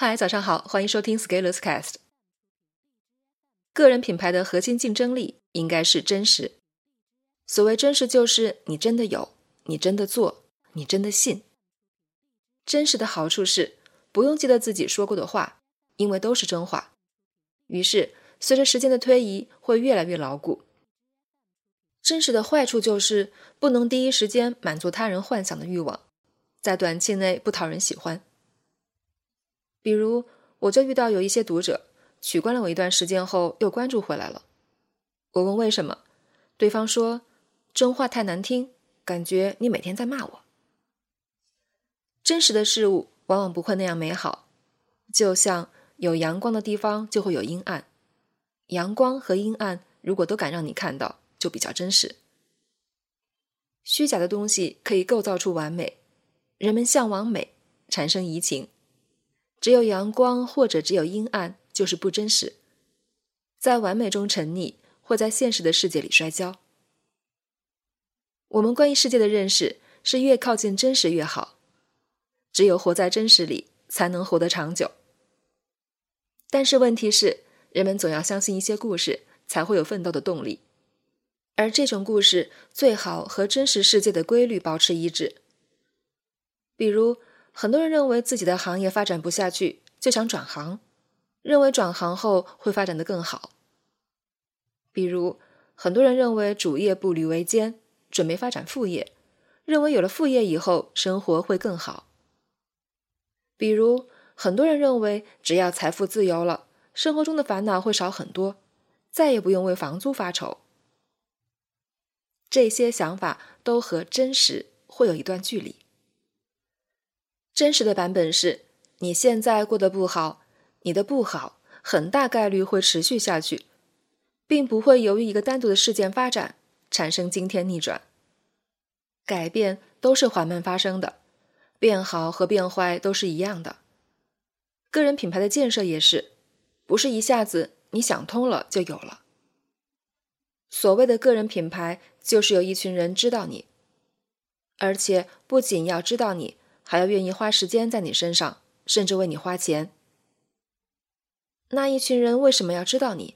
嗨，早上好，欢迎收听 Scalers Cast。个人品牌的核心竞争力应该是真实。所谓真实，就是你真的有，你真的做，你真的信。真实的好处是不用记得自己说过的话，因为都是真话。于是，随着时间的推移，会越来越牢固。真实的坏处就是不能第一时间满足他人幻想的欲望，在短期内不讨人喜欢。比如，我就遇到有一些读者取关了我一段时间后又关注回来了。我问为什么，对方说真话太难听，感觉你每天在骂我。真实的事物往往不会那样美好，就像有阳光的地方就会有阴暗，阳光和阴暗如果都敢让你看到，就比较真实。虚假的东西可以构造出完美，人们向往美，产生移情。只有阳光或者只有阴暗，就是不真实。在完美中沉溺，或在现实的世界里摔跤。我们关于世界的认识是越靠近真实越好。只有活在真实里，才能活得长久。但是问题是，人们总要相信一些故事，才会有奋斗的动力。而这种故事最好和真实世界的规律保持一致。比如。很多人认为自己的行业发展不下去，就想转行，认为转行后会发展的更好。比如，很多人认为主业步履维艰，准备发展副业，认为有了副业以后生活会更好。比如，很多人认为只要财富自由了，生活中的烦恼会少很多，再也不用为房租发愁。这些想法都和真实会有一段距离。真实的版本是：你现在过得不好，你的不好很大概率会持续下去，并不会由于一个单独的事件发展产生惊天逆转。改变都是缓慢发生的，变好和变坏都是一样的。个人品牌的建设也是，不是一下子你想通了就有了。所谓的个人品牌，就是有一群人知道你，而且不仅要知道你。还要愿意花时间在你身上，甚至为你花钱。那一群人为什么要知道你？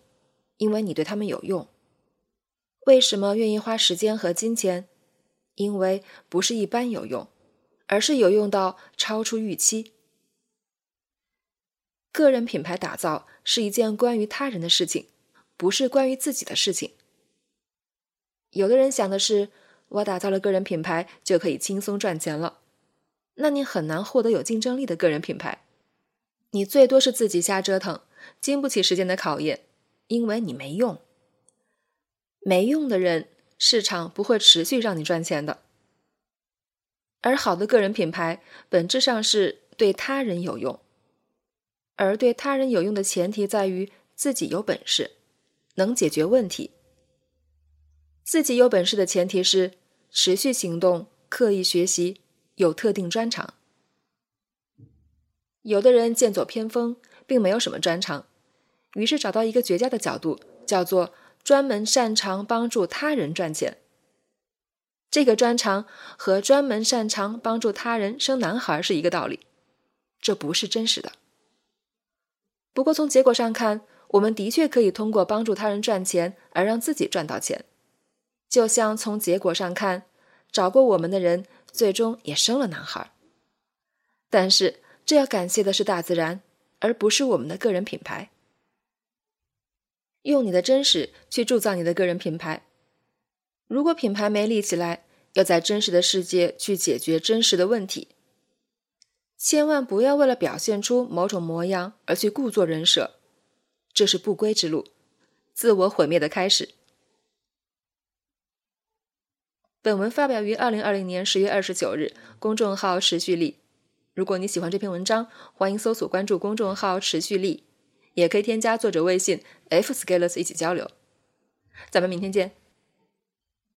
因为你对他们有用。为什么愿意花时间和金钱？因为不是一般有用，而是有用到超出预期。个人品牌打造是一件关于他人的事情，不是关于自己的事情。有的人想的是，我打造了个人品牌就可以轻松赚钱了。那你很难获得有竞争力的个人品牌，你最多是自己瞎折腾，经不起时间的考验，因为你没用。没用的人，市场不会持续让你赚钱的。而好的个人品牌，本质上是对他人有用，而对他人有用的前提在于自己有本事，能解决问题。自己有本事的前提是持续行动，刻意学习。有特定专长，有的人剑走偏锋，并没有什么专长，于是找到一个绝佳的角度，叫做专门擅长帮助他人赚钱。这个专长和专门擅长帮助他人生男孩是一个道理，这不是真实的。不过从结果上看，我们的确可以通过帮助他人赚钱而让自己赚到钱，就像从结果上看，找过我们的人。最终也生了男孩，但是这要感谢的是大自然，而不是我们的个人品牌。用你的真实去铸造你的个人品牌。如果品牌没立起来，要在真实的世界去解决真实的问题。千万不要为了表现出某种模样而去故作人设，这是不归之路，自我毁灭的开始。本文发表于二零二零年十月二十九日，公众号持续力。如果你喜欢这篇文章，欢迎搜索关注公众号持续力，也可以添加作者微信 f scalers 一起交流。咱们明天见。